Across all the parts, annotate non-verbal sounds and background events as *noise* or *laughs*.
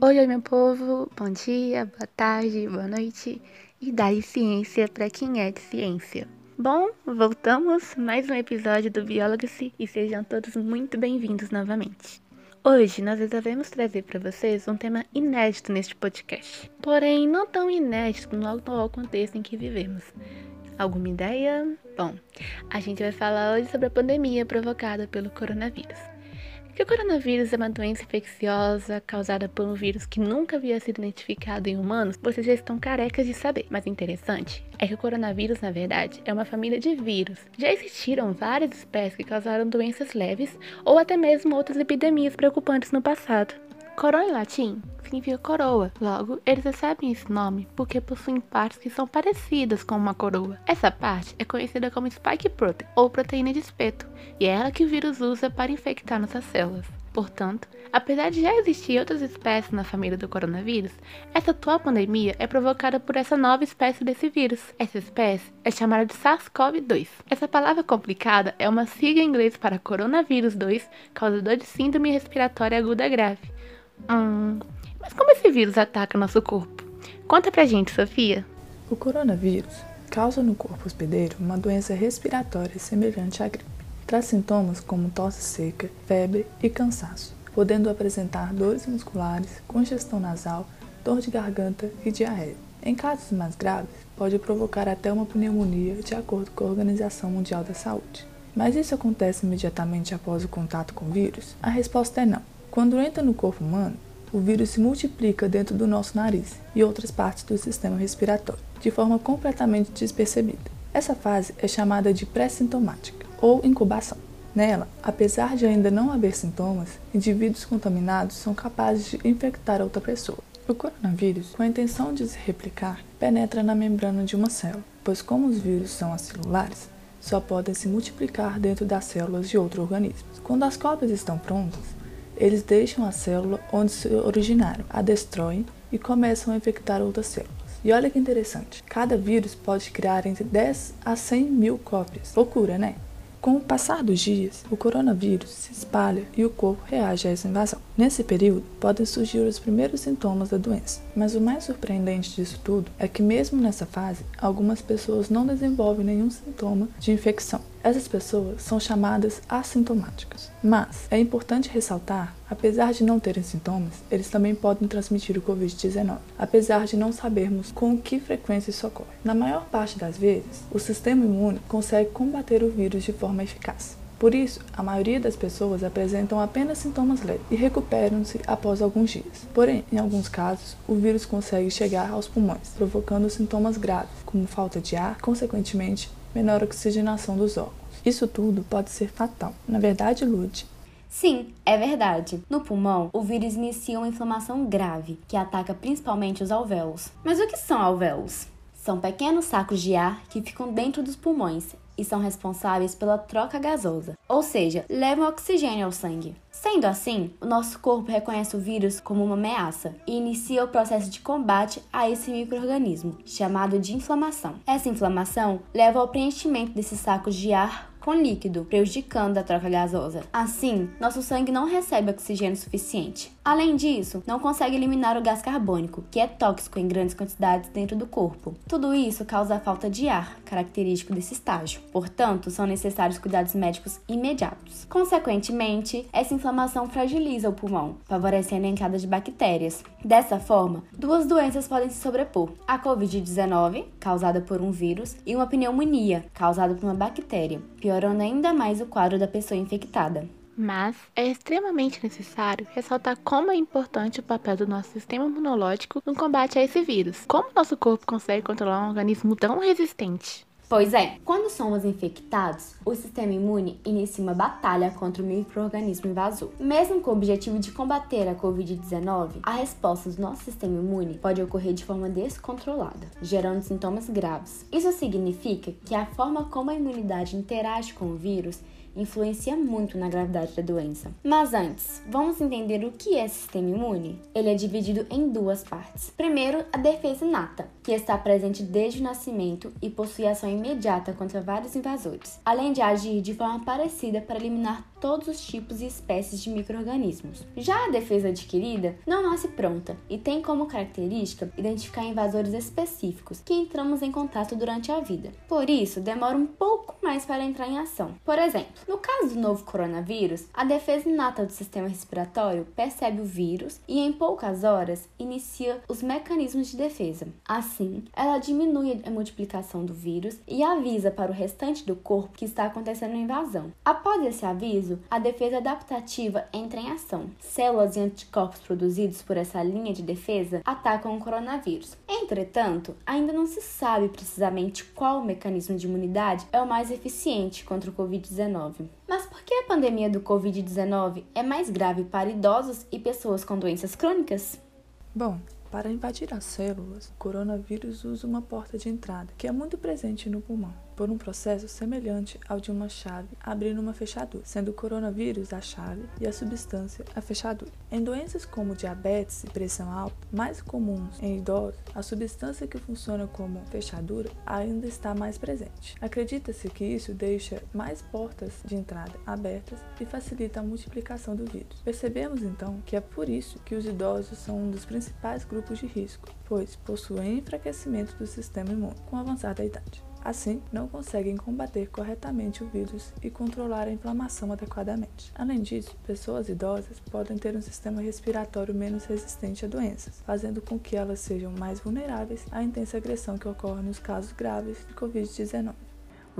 Oi, oi, meu povo, bom dia, boa tarde, boa noite e dai ciência para quem é de ciência. Bom, voltamos mais um episódio do Biology e sejam todos muito bem-vindos novamente. Hoje nós resolvemos trazer para vocês um tema inédito neste podcast, porém não tão inédito no atual contexto em que vivemos. Alguma ideia? Bom, a gente vai falar hoje sobre a pandemia provocada pelo coronavírus. Que o coronavírus é uma doença infecciosa causada por um vírus que nunca havia sido identificado em humanos, vocês já estão carecas de saber. Mas interessante é que o coronavírus, na verdade, é uma família de vírus. Já existiram várias espécies que causaram doenças leves ou até mesmo outras epidemias preocupantes no passado. Coroa em latim significa coroa, logo, eles recebem esse nome porque possuem partes que são parecidas com uma coroa. Essa parte é conhecida como spike protein, ou proteína de espeto, e é ela que o vírus usa para infectar nossas células. Portanto, apesar de já existir outras espécies na família do coronavírus, essa atual pandemia é provocada por essa nova espécie desse vírus. Essa espécie é chamada de SARS-CoV-2. Essa palavra complicada é uma sigla em inglês para coronavírus 2, causador de síndrome respiratória aguda grave. Hum, mas como esse vírus ataca nosso corpo? Conta pra gente, Sofia. O coronavírus causa no corpo hospedeiro uma doença respiratória semelhante à gripe. Traz sintomas como tosse seca, febre e cansaço, podendo apresentar dores musculares, congestão nasal, dor de garganta e diarreia. Em casos mais graves, pode provocar até uma pneumonia, de acordo com a Organização Mundial da Saúde. Mas isso acontece imediatamente após o contato com o vírus? A resposta é não. Quando entra no corpo humano, o vírus se multiplica dentro do nosso nariz e outras partes do sistema respiratório, de forma completamente despercebida. Essa fase é chamada de pré-sintomática ou incubação. Nela, apesar de ainda não haver sintomas, indivíduos contaminados são capazes de infectar outra pessoa. O coronavírus, com a intenção de se replicar, penetra na membrana de uma célula, pois como os vírus são acelulares, só podem se multiplicar dentro das células de outro organismo. Quando as cópias estão prontas, eles deixam a célula onde se originaram, a destroem e começam a infectar outras células. E olha que interessante, cada vírus pode criar entre 10 a 100 mil cópias. Loucura, né? Com o passar dos dias, o coronavírus se espalha e o corpo reage a essa invasão. Nesse período, podem surgir os primeiros sintomas da doença, mas o mais surpreendente disso tudo é que, mesmo nessa fase, algumas pessoas não desenvolvem nenhum sintoma de infecção. Essas pessoas são chamadas assintomáticas. Mas é importante ressaltar, apesar de não terem sintomas, eles também podem transmitir o Covid-19, apesar de não sabermos com que frequência isso ocorre. Na maior parte das vezes, o sistema imune consegue combater o vírus de forma eficaz. Por isso, a maioria das pessoas apresentam apenas sintomas leves e recuperam-se após alguns dias. Porém, em alguns casos, o vírus consegue chegar aos pulmões, provocando sintomas graves, como falta de ar, consequentemente, menor oxigenação dos órgãos. Isso tudo pode ser fatal. Na verdade, Lud, Sim, é verdade. No pulmão, o vírus inicia uma inflamação grave, que ataca principalmente os alvéolos. Mas o que são alvéolos? São pequenos sacos de ar que ficam dentro dos pulmões e são responsáveis pela troca gasosa, ou seja, levam oxigênio ao sangue. Sendo assim, o nosso corpo reconhece o vírus como uma ameaça e inicia o processo de combate a esse microorganismo, chamado de inflamação. Essa inflamação leva ao preenchimento desses sacos de ar com líquido, prejudicando a troca gasosa. Assim, nosso sangue não recebe oxigênio suficiente. Além disso, não consegue eliminar o gás carbônico, que é tóxico em grandes quantidades dentro do corpo. Tudo isso causa a falta de ar, característico desse estágio. Portanto, são necessários cuidados médicos imediatos. Consequentemente, essa inflamação fragiliza o pulmão, favorecendo a entrada de bactérias. Dessa forma, duas doenças podem se sobrepor: a COVID-19, causada por um vírus, e uma pneumonia, causada por uma bactéria, piorando ainda mais o quadro da pessoa infectada. Mas é extremamente necessário ressaltar como é importante o papel do nosso sistema imunológico no combate a esse vírus. Como nosso corpo consegue controlar um organismo tão resistente? Pois é, quando somos infectados, o sistema imune inicia uma batalha contra o microorganismo invasor. Mesmo com o objetivo de combater a Covid-19, a resposta do nosso sistema imune pode ocorrer de forma descontrolada, gerando sintomas graves. Isso significa que a forma como a imunidade interage com o vírus influencia muito na gravidade da doença. Mas antes, vamos entender o que é sistema imune? Ele é dividido em duas partes. Primeiro, a defesa inata, que está presente desde o nascimento e possui ação imediata contra vários invasores, além de agir de forma parecida para eliminar todos os tipos e espécies de micro-organismos. Já a defesa adquirida não nasce pronta e tem como característica identificar invasores específicos que entramos em contato durante a vida. Por isso, demora um pouco mais para entrar em ação. Por exemplo, no caso do novo coronavírus, a defesa inata do sistema respiratório percebe o vírus e em poucas horas inicia os mecanismos de defesa. Assim, ela diminui a multiplicação do vírus e avisa para o restante do corpo que está acontecendo a invasão. Após esse aviso, a defesa adaptativa entra em ação. Células e anticorpos produzidos por essa linha de defesa atacam o coronavírus. Entretanto, ainda não se sabe precisamente qual mecanismo de imunidade é o mais eficiente contra o Covid-19. Mas por que a pandemia do Covid-19 é mais grave para idosos e pessoas com doenças crônicas? Bom, para invadir as células, o coronavírus usa uma porta de entrada, que é muito presente no pulmão por um processo semelhante ao de uma chave abrindo uma fechadura, sendo o coronavírus a chave e a substância a fechadura. Em doenças como diabetes e pressão alta, mais comuns em idosos, a substância que funciona como fechadura ainda está mais presente. Acredita-se que isso deixa mais portas de entrada abertas e facilita a multiplicação do vírus. Percebemos então que é por isso que os idosos são um dos principais grupos de risco, pois possuem enfraquecimento do sistema imune com a avançada idade. Assim, não conseguem combater corretamente o vírus e controlar a inflamação adequadamente. Além disso, pessoas idosas podem ter um sistema respiratório menos resistente a doenças, fazendo com que elas sejam mais vulneráveis à intensa agressão que ocorre nos casos graves de Covid-19.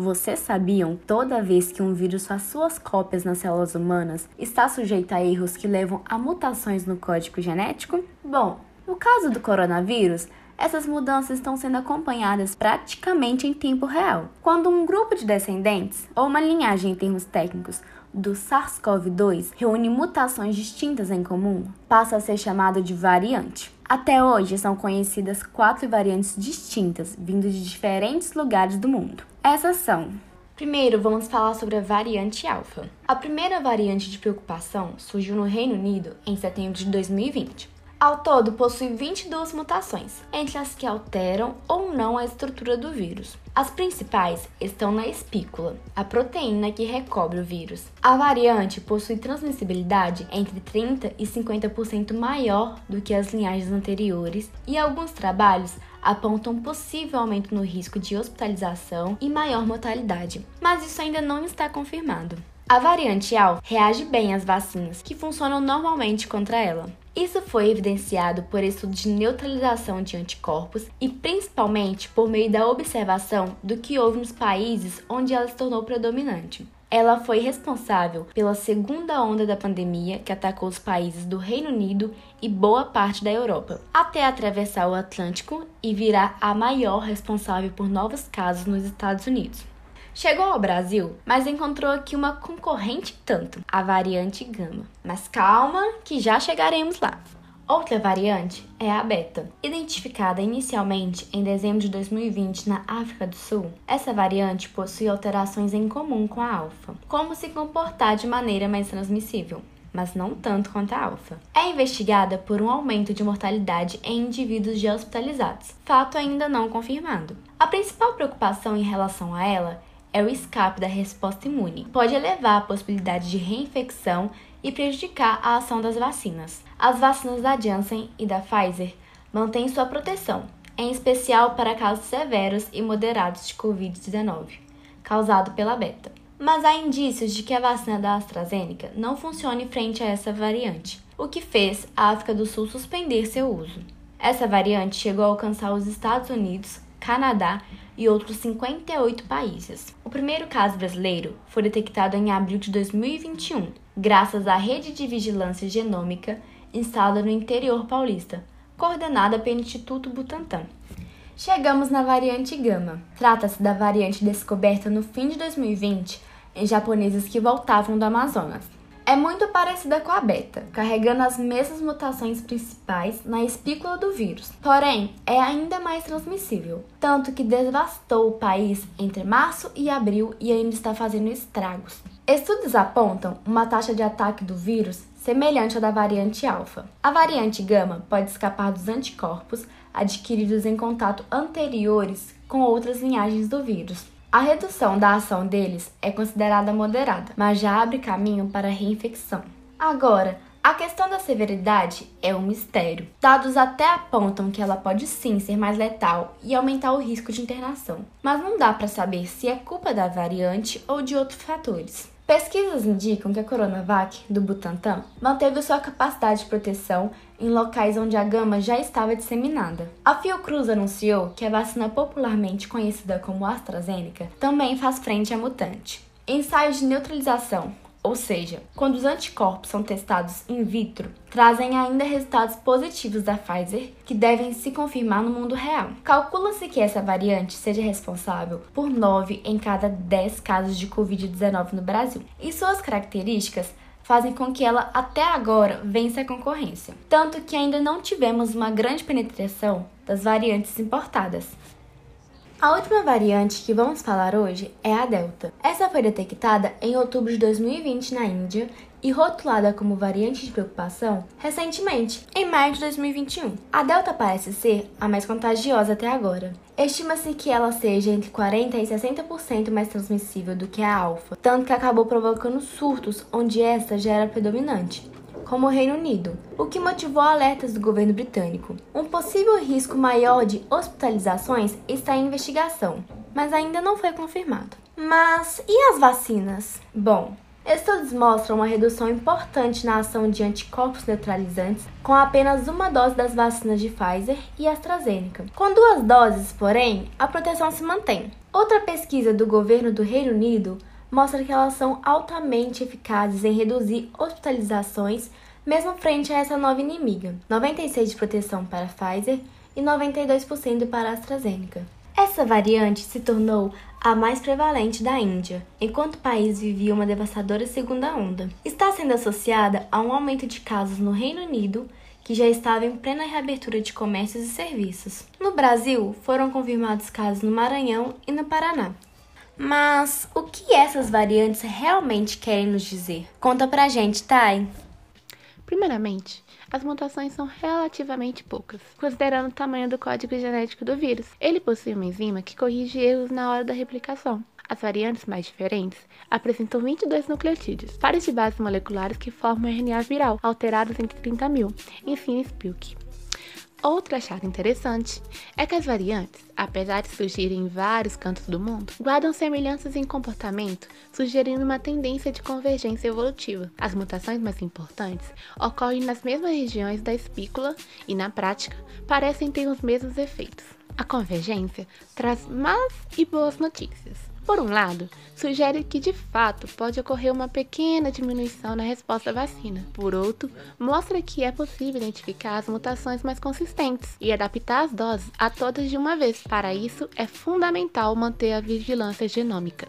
Vocês sabiam toda vez que um vírus faz suas cópias nas células humanas está sujeito a erros que levam a mutações no código genético? Bom, no caso do coronavírus, essas mudanças estão sendo acompanhadas praticamente em tempo real. Quando um grupo de descendentes, ou uma linhagem em termos técnicos, do SARS-CoV-2 reúne mutações distintas em comum, passa a ser chamado de variante. Até hoje são conhecidas quatro variantes distintas, vindo de diferentes lugares do mundo. Essas são Primeiro, vamos falar sobre a variante alfa. A primeira variante de preocupação surgiu no Reino Unido em setembro de 2020. Ao todo, possui 22 mutações, entre as que alteram ou não a estrutura do vírus. As principais estão na espícula, a proteína que recobre o vírus. A variante possui transmissibilidade entre 30% e 50% maior do que as linhagens anteriores, e alguns trabalhos apontam possível aumento no risco de hospitalização e maior mortalidade, mas isso ainda não está confirmado. A variante AL reage bem às vacinas, que funcionam normalmente contra ela. Isso foi evidenciado por estudos de neutralização de anticorpos e principalmente por meio da observação do que houve nos países onde ela se tornou predominante. Ela foi responsável pela segunda onda da pandemia que atacou os países do Reino Unido e boa parte da Europa, até atravessar o Atlântico e virar a maior responsável por novos casos nos Estados Unidos. Chegou ao Brasil, mas encontrou aqui uma concorrente tanto, a variante Gama. Mas calma, que já chegaremos lá. Outra variante é a beta. Identificada inicialmente em dezembro de 2020 na África do Sul, essa variante possui alterações em comum com a alfa, como se comportar de maneira mais transmissível, mas não tanto quanto a alfa. É investigada por um aumento de mortalidade em indivíduos já hospitalizados, fato ainda não confirmado. A principal preocupação em relação a ela é o escape da resposta imune. Pode elevar a possibilidade de reinfecção e prejudicar a ação das vacinas. As vacinas da Janssen e da Pfizer mantêm sua proteção, em especial para casos severos e moderados de Covid-19, causado pela beta. Mas há indícios de que a vacina da AstraZeneca não funcione frente a essa variante, o que fez a África do Sul suspender seu uso. Essa variante chegou a alcançar os Estados Unidos, Canadá e outros 58 países. O primeiro caso brasileiro foi detectado em abril de 2021, graças à rede de vigilância genômica instalada no interior paulista, coordenada pelo Instituto Butantan. Chegamos na variante Gama. Trata-se da variante descoberta no fim de 2020 em japoneses que voltavam do Amazonas é muito parecida com a beta, carregando as mesmas mutações principais na espícula do vírus. Porém, é ainda mais transmissível, tanto que devastou o país entre março e abril e ainda está fazendo estragos. Estudos apontam uma taxa de ataque do vírus semelhante à da variante alfa. A variante gama pode escapar dos anticorpos adquiridos em contato anteriores com outras linhagens do vírus. A redução da ação deles é considerada moderada, mas já abre caminho para a reinfecção. Agora, a questão da severidade é um mistério. Dados até apontam que ela pode sim ser mais letal e aumentar o risco de internação, mas não dá para saber se é culpa da variante ou de outros fatores. Pesquisas indicam que a Coronavac, do Butantan, manteve sua capacidade de proteção em locais onde a gama já estava disseminada. A Fiocruz anunciou que a vacina popularmente conhecida como AstraZeneca também faz frente à mutante. Ensaios de neutralização, ou seja, quando os anticorpos são testados in vitro, trazem ainda resultados positivos da Pfizer que devem se confirmar no mundo real. Calcula-se que essa variante seja responsável por 9 em cada 10 casos de Covid-19 no Brasil, e suas características fazem com que ela até agora vença a concorrência, tanto que ainda não tivemos uma grande penetração das variantes importadas, a última variante que vamos falar hoje é a Delta. Essa foi detectada em outubro de 2020 na Índia e rotulada como variante de preocupação recentemente, em maio de 2021. A Delta parece ser a mais contagiosa até agora. Estima-se que ela seja entre 40% e 60% mais transmissível do que a Alfa, tanto que acabou provocando surtos onde esta já era predominante como o Reino Unido, o que motivou alertas do governo britânico. Um possível risco maior de hospitalizações está em investigação, mas ainda não foi confirmado. Mas e as vacinas? Bom, Estudos mostram uma redução importante na ação de anticorpos neutralizantes com apenas uma dose das vacinas de Pfizer e AstraZeneca. Com duas doses, porém, a proteção se mantém. Outra pesquisa do governo do Reino Unido mostra que elas são altamente eficazes em reduzir hospitalizações, mesmo frente a essa nova inimiga. 96% de proteção para Pfizer e 92% para AstraZeneca. Essa variante se tornou a mais prevalente da Índia, enquanto o país vivia uma devastadora segunda onda. Está sendo associada a um aumento de casos no Reino Unido, que já estava em plena reabertura de comércios e serviços. No Brasil, foram confirmados casos no Maranhão e no Paraná. Mas o que essas variantes realmente querem nos dizer? Conta pra gente, Thay. Primeiramente, as mutações são relativamente poucas, considerando o tamanho do código genético do vírus. Ele possui uma enzima que corrige erros na hora da replicação. As variantes mais diferentes apresentam 22 nucleotídeos, pares de bases moleculares que formam RNA viral, alterados entre 30 mil, ensina Spilk. Outro achado interessante é que as variantes, apesar de surgirem em vários cantos do mundo, guardam semelhanças em comportamento, sugerindo uma tendência de convergência evolutiva. As mutações mais importantes ocorrem nas mesmas regiões da espícula e, na prática, parecem ter os mesmos efeitos. A convergência traz más e boas notícias. Por um lado, sugere que de fato pode ocorrer uma pequena diminuição na resposta à vacina. Por outro, mostra que é possível identificar as mutações mais consistentes e adaptar as doses a todas de uma vez. Para isso, é fundamental manter a vigilância genômica.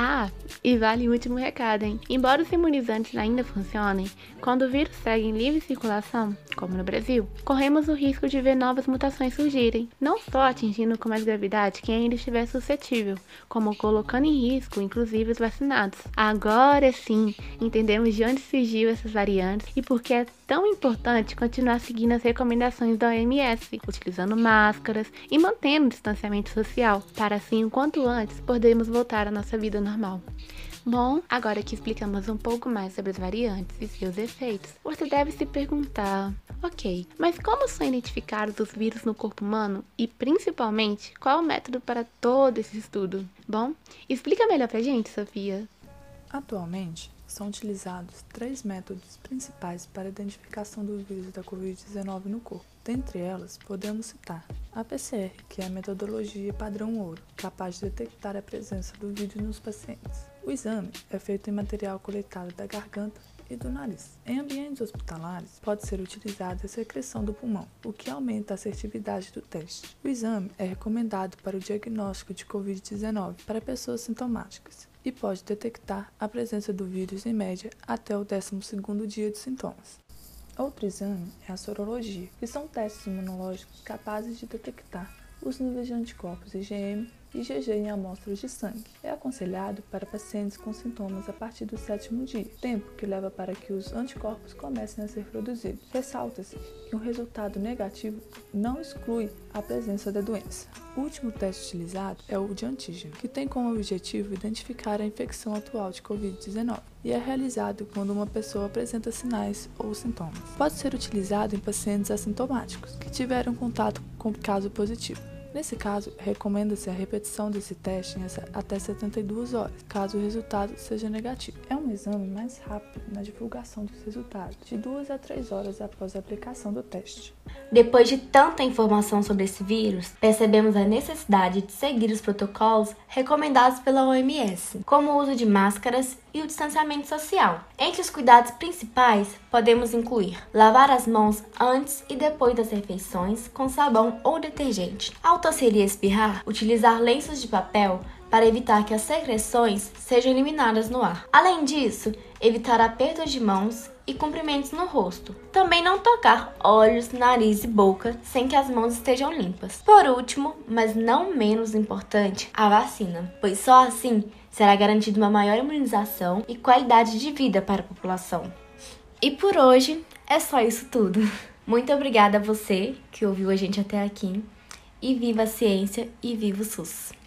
Ah, e vale o último recado, hein? Embora os imunizantes ainda funcionem, quando o vírus segue em livre circulação, como no Brasil, corremos o risco de ver novas mutações surgirem, não só atingindo com mais gravidade quem ainda estiver suscetível, como colocando em risco, inclusive, os vacinados. Agora sim, entendemos de onde surgiu essas variantes e por que é tão importante continuar seguindo as recomendações da OMS, utilizando máscaras e mantendo o distanciamento social, para assim, o quanto antes, podermos voltar à nossa vida normal. Bom, agora que explicamos um pouco mais sobre as variantes e seus efeitos, você deve se perguntar: ok, mas como são identificados os vírus no corpo humano e principalmente qual é o método para todo esse estudo? Bom, explica melhor pra gente, Sofia. Atualmente, são utilizados três métodos principais para a identificação do vírus da Covid-19 no corpo. Dentre elas, podemos citar a PCR, que é a metodologia padrão ouro, capaz de detectar a presença do vírus nos pacientes. O exame é feito em material coletado da garganta e do nariz. Em ambientes hospitalares, pode ser utilizada a secreção do pulmão, o que aumenta a assertividade do teste. O exame é recomendado para o diagnóstico de Covid-19 para pessoas sintomáticas e pode detectar a presença do vírus em média até o 12º dia de sintomas. Outro exame é a sorologia, que são testes imunológicos capazes de detectar os níveis de anticorpos IgM IgG em amostras de sangue. É aconselhado para pacientes com sintomas a partir do sétimo dia, tempo que leva para que os anticorpos comecem a ser produzidos. Ressalta-se que um resultado negativo não exclui a presença da doença. O último teste utilizado é o de antígeno, que tem como objetivo identificar a infecção atual de Covid-19 e é realizado quando uma pessoa apresenta sinais ou sintomas. Pode ser utilizado em pacientes assintomáticos que tiveram contato com caso positivo. Nesse caso, recomenda-se a repetição desse teste em até 72 horas, caso o resultado seja negativo. É um exame mais rápido na divulgação dos resultados, de 2 a 3 horas após a aplicação do teste. Depois de tanta informação sobre esse vírus, percebemos a necessidade de seguir os protocolos recomendados pela OMS, como o uso de máscaras e o distanciamento social. Entre os cuidados principais, podemos incluir lavar as mãos antes e depois das refeições com sabão ou detergente. Ao tosser e espirrar, utilizar lenços de papel para evitar que as secreções sejam eliminadas no ar. Além disso, evitar apertos de mãos e cumprimentos no rosto. Também não tocar olhos, nariz e boca sem que as mãos estejam limpas. Por último, mas não menos importante, a vacina, pois só assim será garantida uma maior imunização e qualidade de vida para a população. E por hoje é só isso tudo. *laughs* Muito obrigada a você que ouviu a gente até aqui. E viva a ciência e viva o SUS!